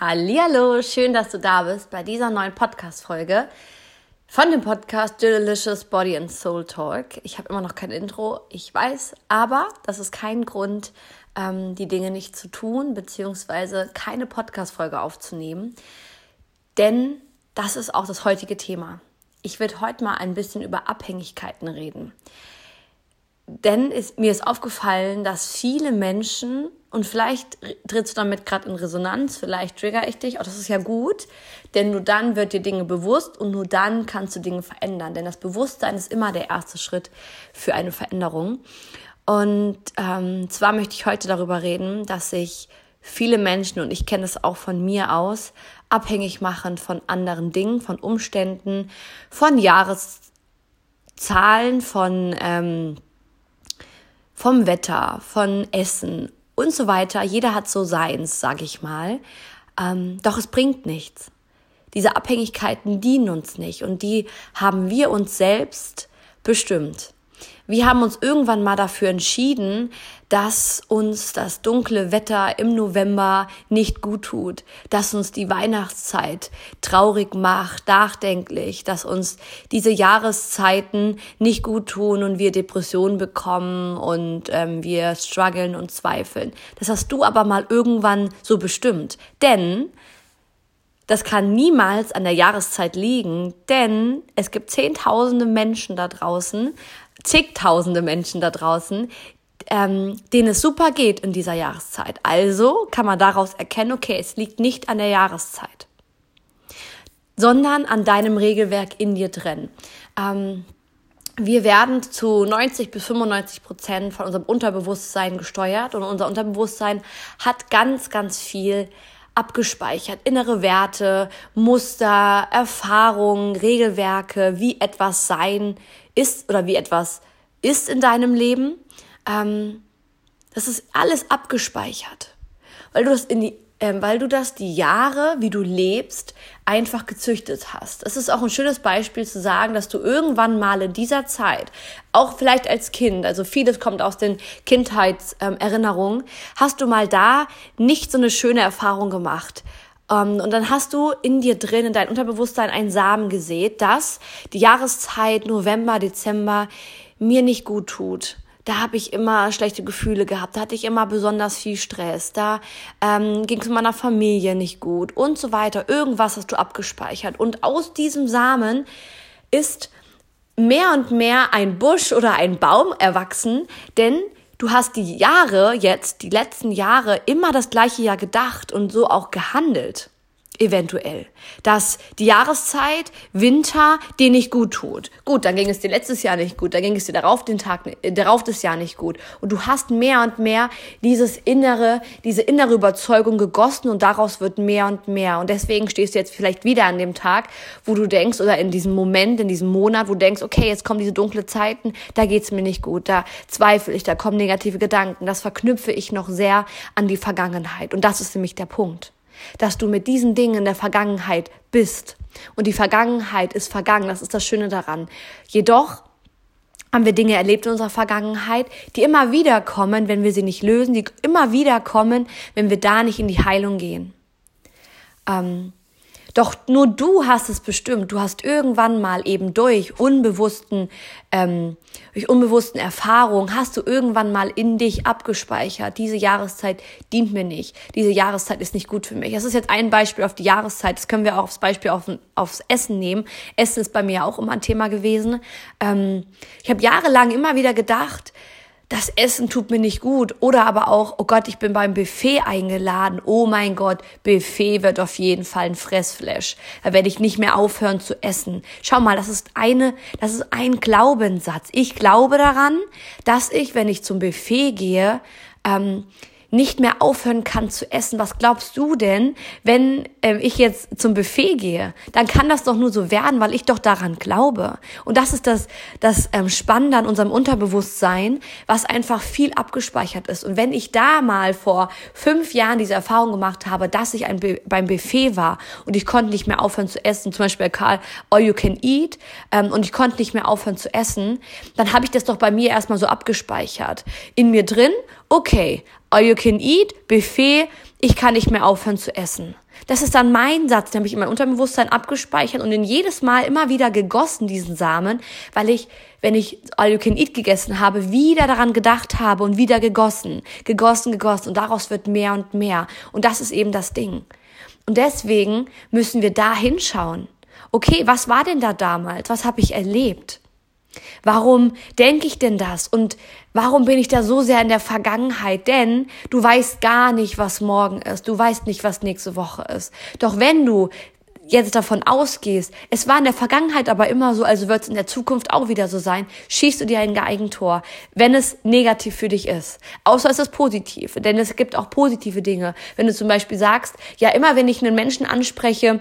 Hallihallo, schön, dass du da bist bei dieser neuen Podcast-Folge von dem Podcast Delicious Body and Soul Talk. Ich habe immer noch kein Intro, ich weiß, aber das ist kein Grund, ähm, die Dinge nicht zu tun, beziehungsweise keine Podcast-Folge aufzunehmen, denn das ist auch das heutige Thema. Ich werde heute mal ein bisschen über Abhängigkeiten reden. Denn ist, mir ist aufgefallen, dass viele Menschen und vielleicht trittst du damit gerade in Resonanz, vielleicht trigger ich dich, auch das ist ja gut, denn nur dann wird dir Dinge bewusst und nur dann kannst du Dinge verändern. Denn das Bewusstsein ist immer der erste Schritt für eine Veränderung. Und ähm, zwar möchte ich heute darüber reden, dass sich viele Menschen, und ich kenne es auch von mir aus, abhängig machen von anderen Dingen, von Umständen, von Jahreszahlen, von ähm, vom Wetter, von Essen und so weiter. Jeder hat so seins, sag ich mal. Ähm, doch es bringt nichts. Diese Abhängigkeiten dienen uns nicht und die haben wir uns selbst bestimmt. Wir haben uns irgendwann mal dafür entschieden, dass uns das dunkle Wetter im November nicht gut tut, dass uns die Weihnachtszeit traurig macht, nachdenklich, dass uns diese Jahreszeiten nicht gut tun und wir Depressionen bekommen und ähm, wir strugglen und zweifeln. Das hast du aber mal irgendwann so bestimmt. Denn das kann niemals an der Jahreszeit liegen, denn es gibt zehntausende Menschen da draußen, zigtausende Menschen da draußen, ähm, denen es super geht in dieser Jahreszeit. Also kann man daraus erkennen, okay, es liegt nicht an der Jahreszeit, sondern an deinem Regelwerk in dir drin. Ähm, wir werden zu 90 bis 95 Prozent von unserem Unterbewusstsein gesteuert und unser Unterbewusstsein hat ganz, ganz viel abgespeichert. Innere Werte, Muster, Erfahrungen, Regelwerke, wie etwas sein ist oder wie etwas ist in deinem Leben. Ähm, das ist alles abgespeichert, weil du das in die ähm, weil du das die Jahre, wie du lebst, einfach gezüchtet hast. Es ist auch ein schönes Beispiel zu sagen, dass du irgendwann mal in dieser Zeit, auch vielleicht als Kind, also vieles kommt aus den Kindheitserinnerungen, hast du mal da nicht so eine schöne Erfahrung gemacht. Ähm, und dann hast du in dir drin, in dein Unterbewusstsein, einen Samen gesät, dass die Jahreszeit November, Dezember mir nicht gut tut da habe ich immer schlechte Gefühle gehabt, da hatte ich immer besonders viel Stress, da ähm, ging es meiner Familie nicht gut und so weiter. Irgendwas hast du abgespeichert. Und aus diesem Samen ist mehr und mehr ein Busch oder ein Baum erwachsen, denn du hast die Jahre jetzt, die letzten Jahre, immer das gleiche Jahr gedacht und so auch gehandelt eventuell, dass die Jahreszeit Winter dir nicht gut tut. Gut, dann ging es dir letztes Jahr nicht gut, dann ging es dir darauf den Tag, äh, darauf das Jahr nicht gut. Und du hast mehr und mehr dieses innere, diese innere Überzeugung gegossen und daraus wird mehr und mehr. Und deswegen stehst du jetzt vielleicht wieder an dem Tag, wo du denkst oder in diesem Moment, in diesem Monat, wo du denkst, okay, jetzt kommen diese dunkle Zeiten, da geht's mir nicht gut, da zweifle ich, da kommen negative Gedanken. Das verknüpfe ich noch sehr an die Vergangenheit. Und das ist nämlich der Punkt dass du mit diesen Dingen in der Vergangenheit bist. Und die Vergangenheit ist vergangen, das ist das Schöne daran. Jedoch haben wir Dinge erlebt in unserer Vergangenheit, die immer wieder kommen, wenn wir sie nicht lösen, die immer wieder kommen, wenn wir da nicht in die Heilung gehen. Ähm, doch nur du hast es bestimmt. Du hast irgendwann mal eben durch unbewussten, ähm, durch unbewussten Erfahrungen, hast du irgendwann mal in dich abgespeichert. Diese Jahreszeit dient mir nicht. Diese Jahreszeit ist nicht gut für mich. Das ist jetzt ein Beispiel auf die Jahreszeit. Das können wir auch aufs Beispiel auf, aufs Essen nehmen. Essen ist bei mir auch immer ein Thema gewesen. Ähm, ich habe jahrelang immer wieder gedacht, das Essen tut mir nicht gut. Oder aber auch, oh Gott, ich bin beim Buffet eingeladen. Oh mein Gott, Buffet wird auf jeden Fall ein Fressflash. Da werde ich nicht mehr aufhören zu essen. Schau mal, das ist eine, das ist ein Glaubenssatz. Ich glaube daran, dass ich, wenn ich zum Buffet gehe, ähm, nicht mehr aufhören kann zu essen. Was glaubst du denn, wenn äh, ich jetzt zum Buffet gehe? Dann kann das doch nur so werden, weil ich doch daran glaube. Und das ist das, das ähm, Spannende an unserem Unterbewusstsein, was einfach viel abgespeichert ist. Und wenn ich da mal vor fünf Jahren diese Erfahrung gemacht habe, dass ich ein beim Buffet war und ich konnte nicht mehr aufhören zu essen, zum Beispiel Karl All You Can Eat, ähm, und ich konnte nicht mehr aufhören zu essen, dann habe ich das doch bei mir erstmal so abgespeichert. In mir drin, okay, All you can eat, Buffet, ich kann nicht mehr aufhören zu essen. Das ist dann mein Satz, den habe ich in mein Unterbewusstsein abgespeichert und in jedes Mal immer wieder gegossen, diesen Samen, weil ich, wenn ich All You Can Eat gegessen habe, wieder daran gedacht habe und wieder gegossen, gegossen, gegossen und daraus wird mehr und mehr. Und das ist eben das Ding. Und deswegen müssen wir da hinschauen. Okay, was war denn da damals? Was habe ich erlebt? Warum denke ich denn das? Und warum bin ich da so sehr in der Vergangenheit? Denn du weißt gar nicht, was morgen ist. Du weißt nicht, was nächste Woche ist. Doch wenn du jetzt davon ausgehst, es war in der Vergangenheit aber immer so, also wird es in der Zukunft auch wieder so sein, schießt du dir ein Eigentor, wenn es negativ für dich ist. Außer es ist positiv, denn es gibt auch positive Dinge. Wenn du zum Beispiel sagst, ja, immer wenn ich einen Menschen anspreche,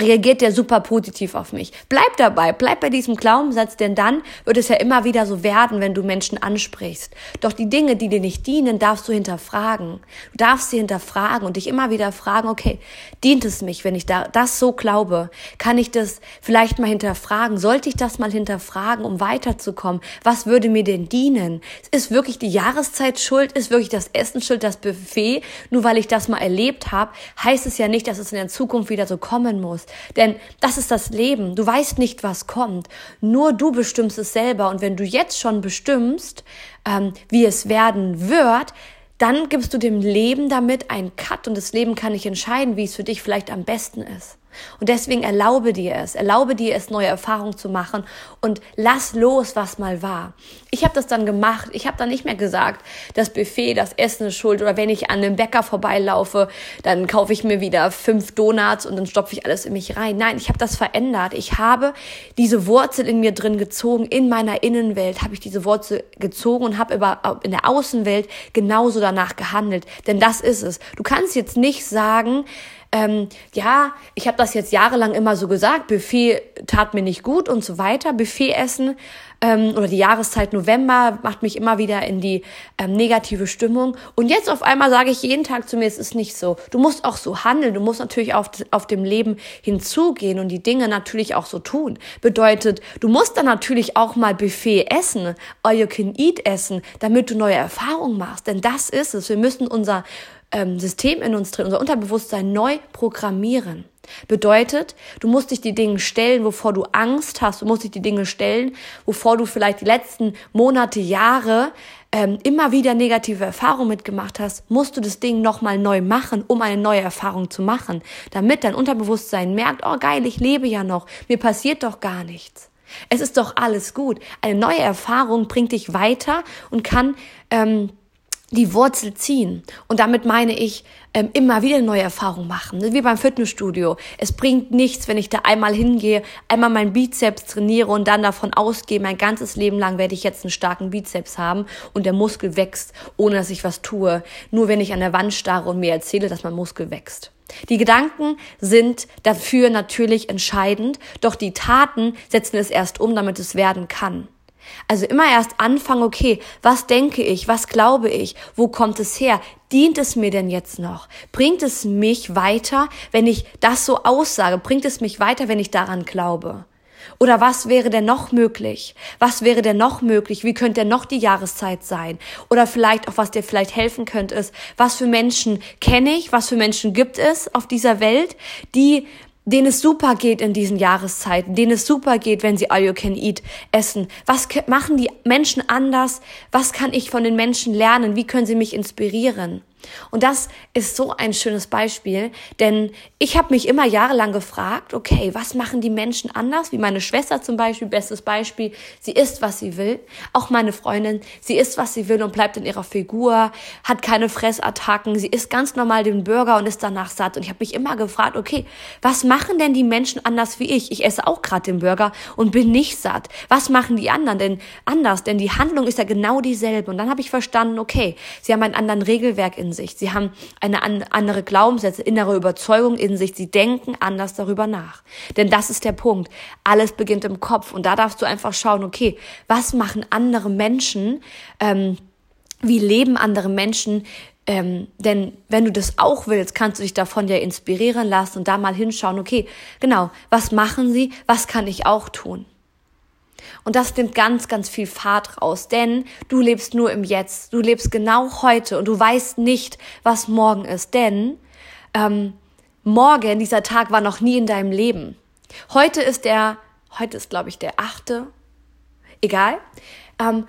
reagiert der super positiv auf mich. Bleib dabei, bleib bei diesem Glaubenssatz, denn dann wird es ja immer wieder so werden, wenn du Menschen ansprichst. Doch die Dinge, die dir nicht dienen, darfst du hinterfragen. Du darfst sie hinterfragen und dich immer wieder fragen, okay, dient es mich, wenn ich da das so glaube? Kann ich das vielleicht mal hinterfragen? Sollte ich das mal hinterfragen, um weiterzukommen? Was würde mir denn dienen? Ist wirklich die Jahreszeit schuld? Ist wirklich das Essen schuld, das Buffet? Nur weil ich das mal erlebt habe, heißt es ja nicht, dass es in der Zukunft wieder so kommen muss. Denn das ist das Leben. Du weißt nicht, was kommt. Nur du bestimmst es selber. Und wenn du jetzt schon bestimmst, ähm, wie es werden wird, dann gibst du dem Leben damit einen Cut und das Leben kann nicht entscheiden, wie es für dich vielleicht am besten ist. Und deswegen erlaube dir es, erlaube dir es, neue Erfahrungen zu machen und lass los, was mal war. Ich habe das dann gemacht. Ich habe dann nicht mehr gesagt, das Buffet, das Essen ist schuld oder wenn ich an einem Bäcker vorbeilaufe, dann kaufe ich mir wieder fünf Donuts und dann stopfe ich alles in mich rein. Nein, ich habe das verändert. Ich habe diese Wurzel in mir drin gezogen, in meiner Innenwelt habe ich diese Wurzel gezogen und habe in der Außenwelt genauso danach gehandelt. Denn das ist es. Du kannst jetzt nicht sagen, ähm, ja, ich habe das jetzt jahrelang immer so gesagt, Buffet tat mir nicht gut und so weiter. Buffet essen ähm, oder die Jahreszeit November macht mich immer wieder in die ähm, negative Stimmung. Und jetzt auf einmal sage ich jeden Tag zu mir, es ist nicht so. Du musst auch so handeln, du musst natürlich auf, auf dem Leben hinzugehen und die Dinge natürlich auch so tun. Bedeutet, du musst dann natürlich auch mal Buffet essen, all you can eat essen, damit du neue Erfahrungen machst. Denn das ist es. Wir müssen unser ähm, System in uns drin, unser Unterbewusstsein neu programmieren. Bedeutet, du musst dich die Dinge stellen, wovor du Angst hast, du musst dich die Dinge stellen, wovor du vielleicht die letzten Monate, Jahre ähm, immer wieder negative Erfahrungen mitgemacht hast, musst du das Ding nochmal neu machen, um eine neue Erfahrung zu machen, damit dein Unterbewusstsein merkt, oh geil, ich lebe ja noch, mir passiert doch gar nichts. Es ist doch alles gut. Eine neue Erfahrung bringt dich weiter und kann ähm, die Wurzel ziehen. Und damit meine ich, ähm, immer wieder neue Erfahrungen machen. Wie beim Fitnessstudio. Es bringt nichts, wenn ich da einmal hingehe, einmal meinen Bizeps trainiere und dann davon ausgehe, mein ganzes Leben lang werde ich jetzt einen starken Bizeps haben und der Muskel wächst, ohne dass ich was tue. Nur wenn ich an der Wand starre und mir erzähle, dass mein Muskel wächst. Die Gedanken sind dafür natürlich entscheidend, doch die Taten setzen es erst um, damit es werden kann. Also immer erst anfangen, okay, was denke ich, was glaube ich, wo kommt es her? Dient es mir denn jetzt noch? Bringt es mich weiter, wenn ich das so aussage? Bringt es mich weiter, wenn ich daran glaube? Oder was wäre denn noch möglich? Was wäre denn noch möglich? Wie könnte denn noch die Jahreszeit sein? Oder vielleicht auch, was dir vielleicht helfen könnte, ist, was für Menschen kenne ich, was für Menschen gibt es auf dieser Welt, die denen es super geht in diesen Jahreszeiten, denen es super geht, wenn sie All You Can Eat essen. Was machen die Menschen anders? Was kann ich von den Menschen lernen? Wie können sie mich inspirieren? Und das ist so ein schönes Beispiel, denn ich habe mich immer jahrelang gefragt, okay, was machen die Menschen anders? Wie meine Schwester zum Beispiel, bestes Beispiel, sie isst, was sie will. Auch meine Freundin, sie isst, was sie will und bleibt in ihrer Figur, hat keine Fressattacken, sie isst ganz normal den Burger und ist danach satt. Und ich habe mich immer gefragt, okay, was machen denn die Menschen anders wie ich? Ich esse auch gerade den Burger und bin nicht satt. Was machen die anderen denn anders? Denn die Handlung ist ja genau dieselbe. Und dann habe ich verstanden, okay, sie haben einen anderen Regelwerk in in sich. Sie haben eine andere Glaubenssätze, innere Überzeugung in sich. Sie denken anders darüber nach. Denn das ist der Punkt. Alles beginnt im Kopf. Und da darfst du einfach schauen, okay, was machen andere Menschen? Ähm, wie leben andere Menschen? Ähm, denn wenn du das auch willst, kannst du dich davon ja inspirieren lassen und da mal hinschauen, okay, genau, was machen sie? Was kann ich auch tun? Und das nimmt ganz, ganz viel Fahrt raus, denn du lebst nur im Jetzt. Du lebst genau heute und du weißt nicht, was morgen ist, denn ähm, morgen, dieser Tag war noch nie in deinem Leben. Heute ist der, heute ist glaube ich der achte, egal. Ähm,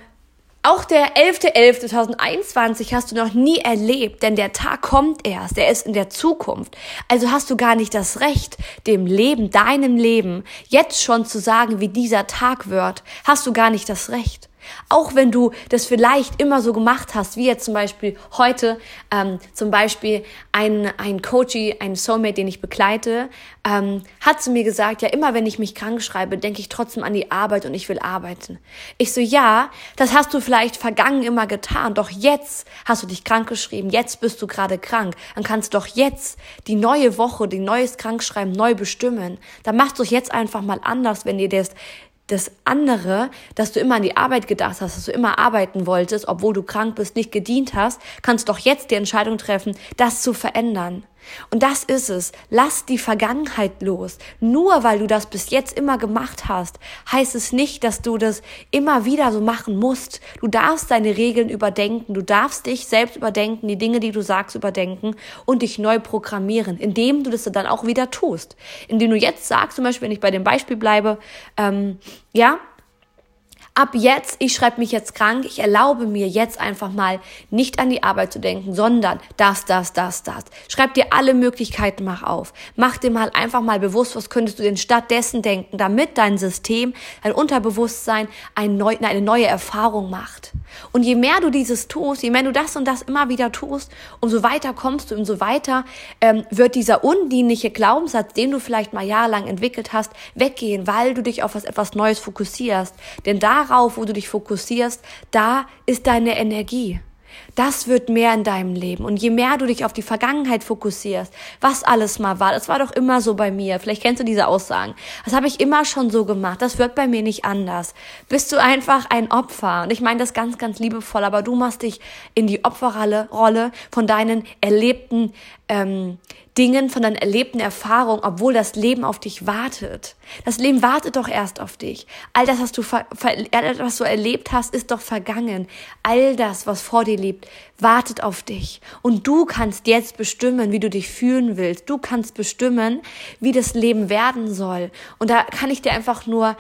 auch der 11.11.2021 hast du noch nie erlebt, denn der Tag kommt erst, er ist in der Zukunft. Also hast du gar nicht das Recht, dem Leben, deinem Leben, jetzt schon zu sagen, wie dieser Tag wird. Hast du gar nicht das Recht. Auch wenn du das vielleicht immer so gemacht hast, wie jetzt zum Beispiel heute, ähm, zum Beispiel ein, ein Coachie, ein Soulmate, den ich begleite, ähm, hat zu mir gesagt, ja, immer wenn ich mich krank schreibe, denke ich trotzdem an die Arbeit und ich will arbeiten. Ich so, ja, das hast du vielleicht vergangen immer getan, doch jetzt hast du dich krank geschrieben, jetzt bist du gerade krank, dann kannst du doch jetzt die neue Woche, die neues Krankschreiben neu bestimmen. Dann machst du es jetzt einfach mal anders, wenn dir das das andere, dass du immer an die Arbeit gedacht hast, dass du immer arbeiten wolltest, obwohl du krank bist, nicht gedient hast, kannst doch jetzt die Entscheidung treffen, das zu verändern. Und das ist es. Lass die Vergangenheit los. Nur weil du das bis jetzt immer gemacht hast, heißt es nicht, dass du das immer wieder so machen musst. Du darfst deine Regeln überdenken. Du darfst dich selbst überdenken, die Dinge, die du sagst, überdenken und dich neu programmieren, indem du das dann auch wieder tust. Indem du jetzt sagst, zum Beispiel, wenn ich bei dem Beispiel bleibe, ähm, ja, ab jetzt, ich schreibe mich jetzt krank, ich erlaube mir jetzt einfach mal nicht an die Arbeit zu denken, sondern das, das, das, das. Schreib dir alle Möglichkeiten mach auf. Mach dir mal einfach mal bewusst, was könntest du denn stattdessen denken, damit dein System, dein Unterbewusstsein eine neue Erfahrung macht. Und je mehr du dieses tust, je mehr du das und das immer wieder tust, umso weiter kommst du, umso weiter ähm, wird dieser undienliche Glaubenssatz, den du vielleicht mal jahrelang entwickelt hast, weggehen, weil du dich auf was etwas Neues fokussierst. Denn darauf, wo du dich fokussierst, da ist deine Energie. Das wird mehr in deinem Leben. Und je mehr du dich auf die Vergangenheit fokussierst, was alles mal war, das war doch immer so bei mir. Vielleicht kennst du diese Aussagen. Das habe ich immer schon so gemacht. Das wird bei mir nicht anders. Bist du einfach ein Opfer. Und ich meine das ganz, ganz liebevoll, aber du machst dich in die Opferrolle von deinen erlebten ähm, Dingen, von deinen erlebten Erfahrungen, obwohl das Leben auf dich wartet. Das Leben wartet doch erst auf dich. All das, was du, was du erlebt hast, ist doch vergangen. All das, was vor dir lebt, wartet auf dich. Und du kannst jetzt bestimmen, wie du dich fühlen willst. Du kannst bestimmen, wie das Leben werden soll. Und da kann ich dir einfach nur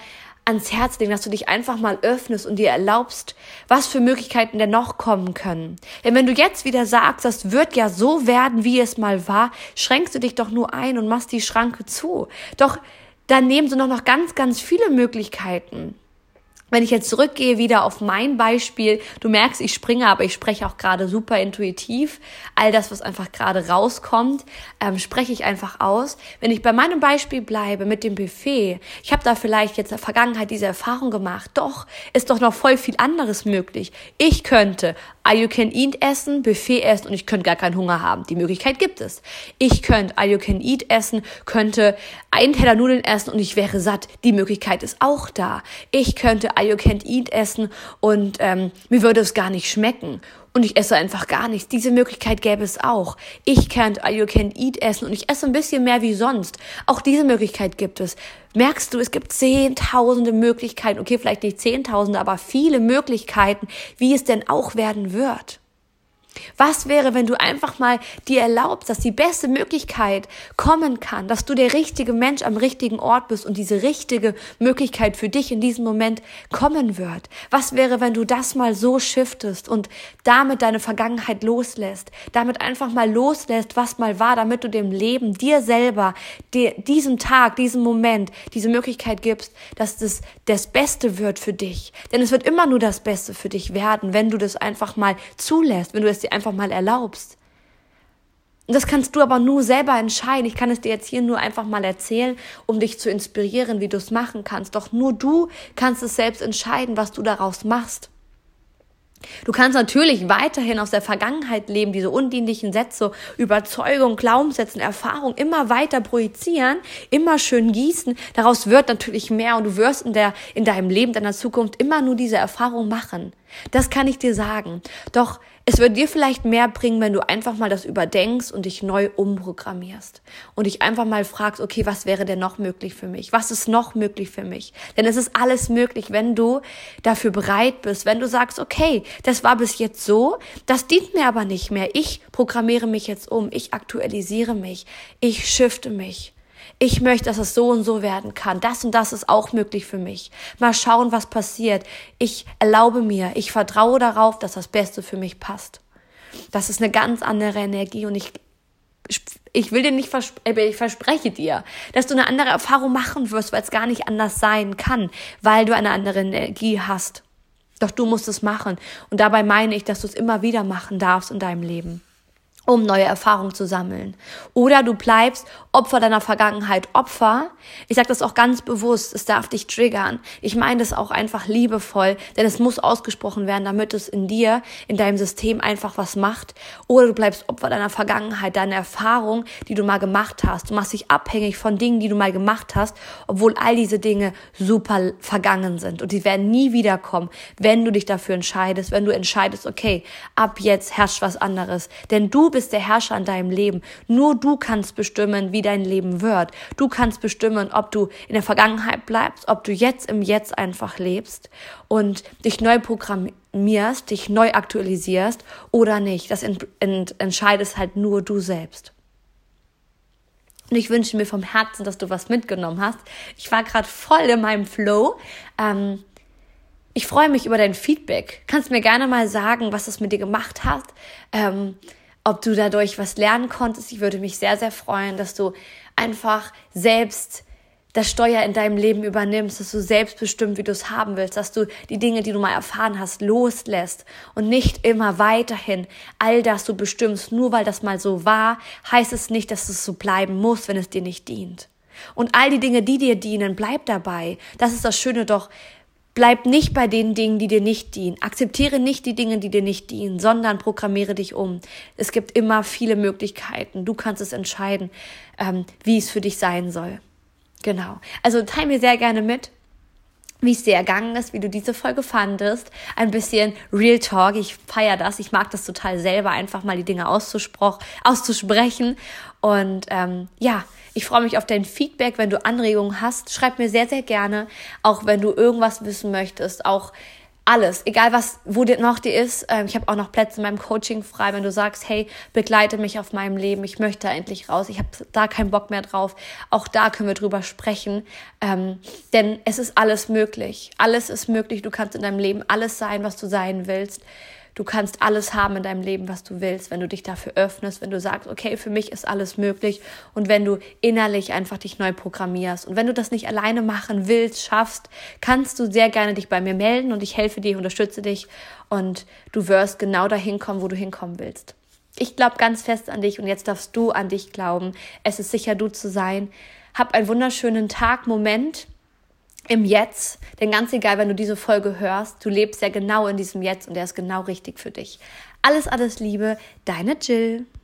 ans Herz legen, dass du dich einfach mal öffnest und dir erlaubst, was für Möglichkeiten denn noch kommen können. Denn wenn du jetzt wieder sagst, das wird ja so werden, wie es mal war, schränkst du dich doch nur ein und machst die Schranke zu. Doch dann nehmen sie noch ganz, ganz viele Möglichkeiten. Wenn ich jetzt zurückgehe wieder auf mein Beispiel, du merkst, ich springe, aber ich spreche auch gerade super intuitiv. All das, was einfach gerade rauskommt, ähm, spreche ich einfach aus. Wenn ich bei meinem Beispiel bleibe mit dem Buffet, ich habe da vielleicht jetzt in der Vergangenheit diese Erfahrung gemacht, doch ist doch noch voll viel anderes möglich. Ich könnte All You Can Eat essen, Buffet essen und ich könnte gar keinen Hunger haben. Die Möglichkeit gibt es. Ich könnte All You Can Eat essen, könnte einen Teller Nudeln essen und ich wäre satt. Die Möglichkeit ist auch da. Ich könnte You Can Eat essen und ähm, mir würde es gar nicht schmecken und ich esse einfach gar nichts. Diese Möglichkeit gäbe es auch. Ich All You Can Eat essen und ich esse ein bisschen mehr wie sonst. Auch diese Möglichkeit gibt es. Merkst du, es gibt zehntausende Möglichkeiten, okay, vielleicht nicht zehntausende, aber viele Möglichkeiten, wie es denn auch werden wird. Was wäre, wenn du einfach mal dir erlaubst, dass die beste Möglichkeit kommen kann, dass du der richtige Mensch am richtigen Ort bist und diese richtige Möglichkeit für dich in diesem Moment kommen wird? Was wäre, wenn du das mal so shiftest und damit deine Vergangenheit loslässt, damit einfach mal loslässt, was mal war, damit du dem Leben, dir selber, dir, diesem Tag, diesem Moment, diese Möglichkeit gibst, dass das das Beste wird für dich. Denn es wird immer nur das Beste für dich werden, wenn du das einfach mal zulässt, wenn du es dir einfach mal erlaubst. Und das kannst du aber nur selber entscheiden. Ich kann es dir jetzt hier nur einfach mal erzählen, um dich zu inspirieren, wie du es machen kannst. Doch nur du kannst es selbst entscheiden, was du daraus machst. Du kannst natürlich weiterhin aus der Vergangenheit leben, diese undienlichen Sätze, Überzeugung, Glaubenssätzen, Erfahrung immer weiter projizieren, immer schön gießen. Daraus wird natürlich mehr und du wirst in der, in deinem Leben, deiner Zukunft immer nur diese Erfahrung machen. Das kann ich dir sagen. Doch es wird dir vielleicht mehr bringen, wenn du einfach mal das überdenkst und dich neu umprogrammierst. Und dich einfach mal fragst, okay, was wäre denn noch möglich für mich? Was ist noch möglich für mich? Denn es ist alles möglich, wenn du dafür bereit bist, wenn du sagst, okay, das war bis jetzt so, das dient mir aber nicht mehr. Ich programmiere mich jetzt um, ich aktualisiere mich, ich shifte mich ich möchte, dass es so und so werden kann. Das und das ist auch möglich für mich. Mal schauen, was passiert. Ich erlaube mir, ich vertraue darauf, dass das Beste für mich passt. Das ist eine ganz andere Energie und ich, ich will dir nicht versprechen, äh, ich verspreche dir, dass du eine andere Erfahrung machen wirst, weil es gar nicht anders sein kann, weil du eine andere Energie hast. Doch du musst es machen. Und dabei meine ich, dass du es immer wieder machen darfst in deinem Leben um neue Erfahrungen zu sammeln. Oder du bleibst Opfer deiner Vergangenheit, Opfer. Ich sage das auch ganz bewusst, es darf dich triggern. Ich meine das auch einfach liebevoll, denn es muss ausgesprochen werden, damit es in dir, in deinem System einfach was macht. Oder du bleibst Opfer deiner Vergangenheit, deiner Erfahrung, die du mal gemacht hast. Du machst dich abhängig von Dingen, die du mal gemacht hast, obwohl all diese Dinge super vergangen sind und die werden nie wiederkommen, wenn du dich dafür entscheidest, wenn du entscheidest, okay, ab jetzt herrscht was anderes, denn du bist der Herrscher in deinem Leben. Nur du kannst bestimmen, wie wie dein Leben wird. Du kannst bestimmen, ob du in der Vergangenheit bleibst, ob du jetzt im Jetzt einfach lebst und dich neu programmierst, dich neu aktualisierst oder nicht. Das ent ent entscheidest halt nur du selbst. Und ich wünsche mir vom Herzen, dass du was mitgenommen hast. Ich war gerade voll in meinem Flow. Ähm, ich freue mich über dein Feedback. Kannst mir gerne mal sagen, was es mit dir gemacht hat. Ähm, ob du dadurch was lernen konntest. Ich würde mich sehr, sehr freuen, dass du einfach selbst das Steuer in deinem Leben übernimmst, dass du selbst bestimmt, wie du es haben willst, dass du die Dinge, die du mal erfahren hast, loslässt und nicht immer weiterhin all das du bestimmst. Nur weil das mal so war, heißt es nicht, dass es so bleiben muss, wenn es dir nicht dient. Und all die Dinge, die dir dienen, bleib dabei. Das ist das Schöne doch Bleib nicht bei den Dingen, die dir nicht dienen. Akzeptiere nicht die Dinge, die dir nicht dienen, sondern programmiere dich um. Es gibt immer viele Möglichkeiten. Du kannst es entscheiden, ähm, wie es für dich sein soll. Genau. Also teile mir sehr gerne mit, wie es dir ergangen ist, wie du diese Folge fandest. Ein bisschen Real Talk. Ich feiere das. Ich mag das total selber, einfach mal die Dinge auszusprechen. Und ähm, ja, ich freue mich auf dein Feedback. Wenn du Anregungen hast, schreib mir sehr, sehr gerne. Auch wenn du irgendwas wissen möchtest, auch alles, egal was, wo dir noch dir ist. Ähm, ich habe auch noch Plätze in meinem Coaching frei, wenn du sagst, hey, begleite mich auf meinem Leben, ich möchte da endlich raus, ich habe da keinen Bock mehr drauf. Auch da können wir drüber sprechen, ähm, denn es ist alles möglich. Alles ist möglich. Du kannst in deinem Leben alles sein, was du sein willst. Du kannst alles haben in deinem Leben, was du willst, wenn du dich dafür öffnest, wenn du sagst, okay, für mich ist alles möglich und wenn du innerlich einfach dich neu programmierst. Und wenn du das nicht alleine machen willst, schaffst, kannst du sehr gerne dich bei mir melden und ich helfe dir, unterstütze dich und du wirst genau dahin kommen, wo du hinkommen willst. Ich glaube ganz fest an dich und jetzt darfst du an dich glauben. Es ist sicher, du zu sein. Hab einen wunderschönen Tag, Moment im Jetzt. Denn ganz egal, wenn du diese Folge hörst, du lebst ja genau in diesem Jetzt und der ist genau richtig für dich. Alles, alles Liebe, deine Jill.